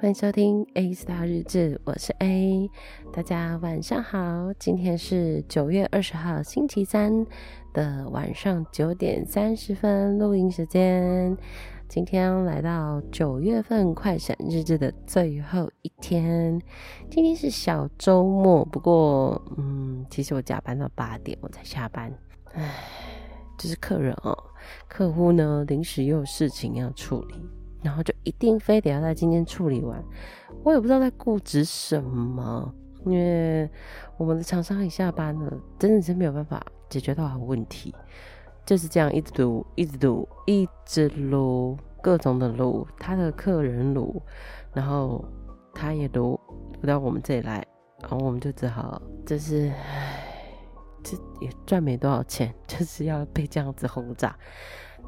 欢迎收听 A Star 日志，我是 A，大家晚上好。今天是九月二十号星期三的晚上九点三十分录音时间。今天来到九月份快闪日志的最后一天，今天是小周末，不过嗯，其实我加班到八点我才下班。唉，就是客人哦，客户呢临时又有事情要处理。然后就一定非得要在今天处理完，我也不知道在固执什么，因为我们的厂商一下班了，真的是没有办法解决到好问题，就是这样一直录，一直录，一直撸，各种的撸，他的客人撸，然后他也撸不到我们这里来，然后我们就只好，就是，唉，这也赚没多少钱，就是要被这样子轰炸。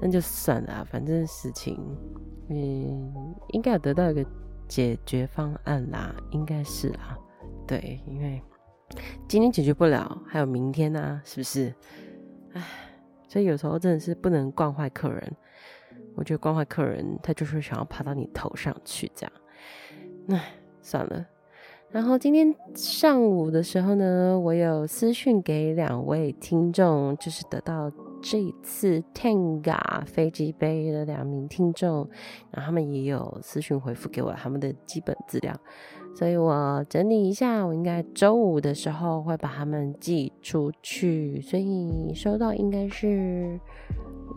那就算了，反正事情，嗯，应该有得到一个解决方案啦，应该是啊，对，因为今天解决不了，还有明天啊，是不是？唉，所以有时候真的是不能惯坏客人，我觉得惯坏客人，他就是想要爬到你头上去，这样，唉，算了。然后今天上午的时候呢，我有私讯给两位听众，就是得到这一次 Tenga 飞机杯的两名听众，然后他们也有私讯回复给我他们的基本资料，所以我整理一下，我应该周五的时候会把他们寄出去，所以收到应该是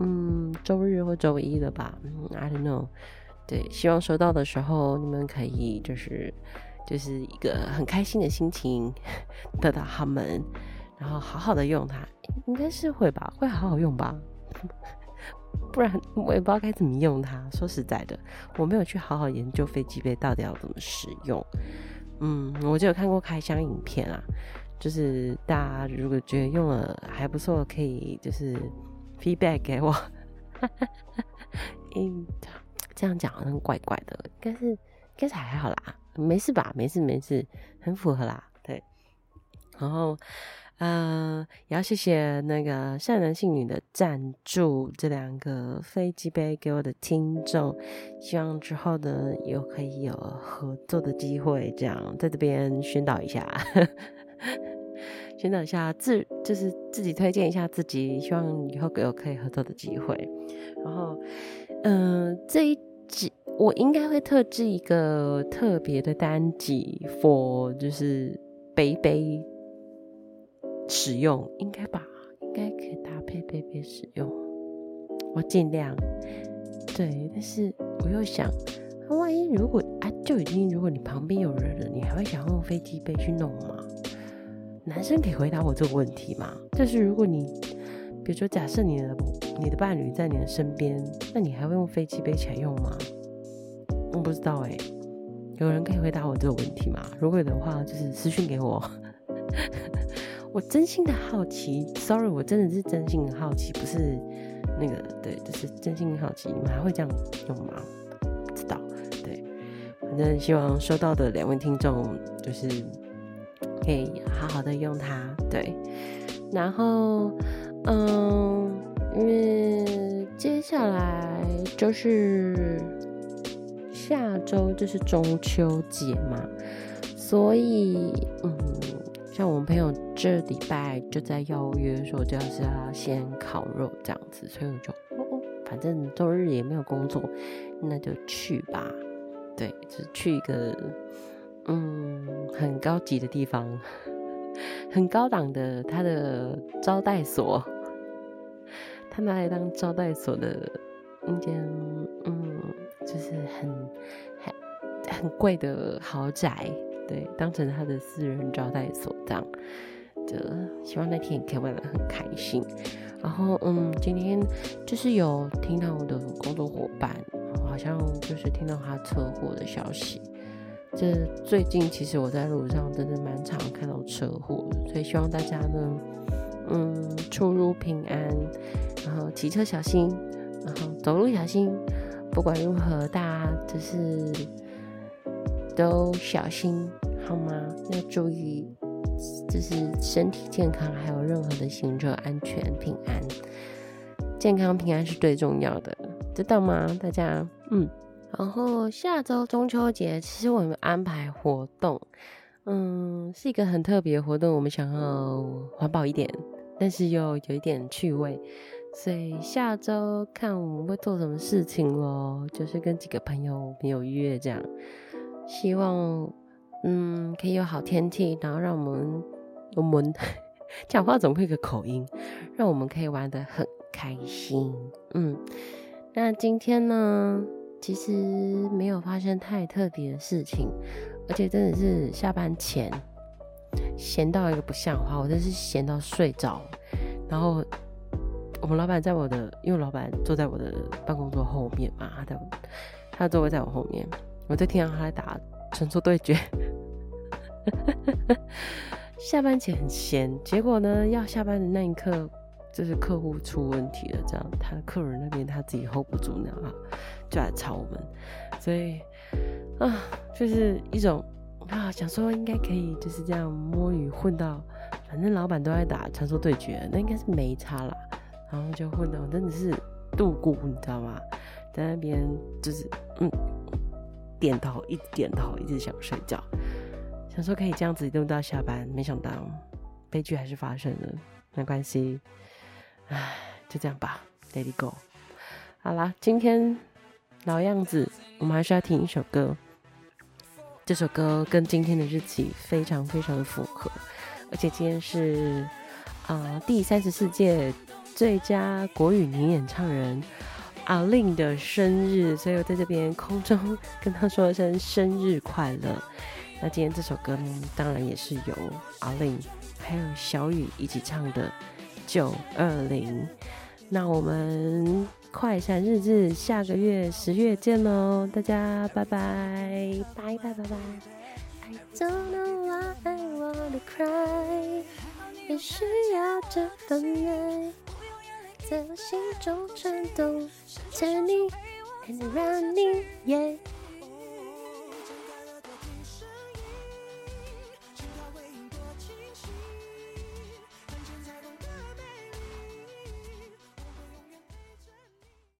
嗯周日或周一了吧，嗯，I don't know，对，希望收到的时候你们可以就是。就是一个很开心的心情，得到他们，然后好好的用它，应该是会吧，会好好用吧，不然我也不知道该怎么用它。说实在的，我没有去好好研究飞机杯到底要怎么使用。嗯，我就有看过开箱影片啊，就是大家如果觉得用了还不错，可以就是 feedback 给我。嗯，这样讲好像怪怪的，但是应该是还好啦。没事吧？没事没事，很符合啦。对，然后，呃，也要谢谢那个善男信女的赞助，这两个飞机杯给我的听众，希望之后呢，又可以有合作的机会。这样在这边宣导一下，呵 呵宣导一下自就是自己推荐一下自己，希望以后有可以合作的机会。然后，嗯、这一集。我应该会特制一个特别的单集，for 就是杯杯使用，应该吧？应该可以搭配杯杯使用，我尽量。对，但是我又想，万一如果啊，就已经如果你旁边有人了，你还会想用飞机杯去弄吗？男生可以回答我这个问题吗？就是如果你，比如说假设你的你的伴侣在你的身边，那你还会用飞机杯起来用吗？我不知道哎、有人可以回答我这个问题吗？如果有的话，就是私信给我。我真心的好奇，sorry，我真的是真心的好奇，不是那个对，就是真心的好奇，你们还会这样用吗？不知道，对，反正希望收到的两位听众就是可以好好的用它，对。然后，嗯，因为接下来就是。下周就是中秋节嘛，所以嗯，像我们朋友这礼拜就在邀约说，就是要先烤肉这样子，所以我就哦哦，反正周日也没有工作，那就去吧。对，就去一个嗯很高级的地方，很高档的他的招待所，他拿来当招待所的那间嗯。就是很很很贵的豪宅，对，当成他的私人招待所这样，就希望那天也可以玩得很开心。然后，嗯，今天就是有听到我的工作伙伴，好像就是听到他车祸的消息。这最近其实我在路上真的蛮常看到车祸，所以希望大家呢，嗯，出入平安，然后骑车小心，然后走路小心。不管如何，大家就是都小心好吗？要注意，就是身体健康，还有任何的行车安全平安。健康平安是最重要的，知道吗？大家，嗯，然后下周中秋节，其实我们安排活动，嗯，是一个很特别活动。我们想要环保一点，但是又有一点趣味，所以下周看我们会做什么事情咯，就是跟几个朋友没有约这样，希望嗯可以有好天气，然后让我们我们 讲话总会有个口音，让我们可以玩的很开心。嗯，那今天呢？其实没有发生太特别的事情，而且真的是下班前闲到一个不像话，我真是闲到睡着。然后我们老板在我的，因为老板坐在我的办公桌后面嘛，他在他的座位在我后面，我就听到他在打传说对决。下班前很闲，结果呢，要下班的那一刻。就是客户出问题了，这样他客人那边他自己 hold 不住，那样就来吵我们，所以啊，就是一种啊，想说应该可以就是这样摸鱼混到，反正老板都在打传说对决，那应该是没差啦，然后就混到真的是度过，你知道吗？在那边就是嗯，点头一直点头，一直想睡觉，想说可以这样子一路到下班，没想到悲剧还是发生了，没关系。唉，就这样吧，Let it go。好啦，今天老样子，我们还是要听一首歌。这首歌跟今天的日期非常非常的符合，而且今天是啊、第三十四届最佳国语女演唱人 A-Lin 的生日，所以我在这边空中跟他说一声生日快乐。那今天这首歌呢，当然也是由 A-Lin 还有小雨一起唱的。九二零，那我们快闪日志下个月十月见喽，大家拜拜，拜拜拜拜。I don't know why I wanna cry，也需要这份爱，在我心中颤动，Turning and running，yeah。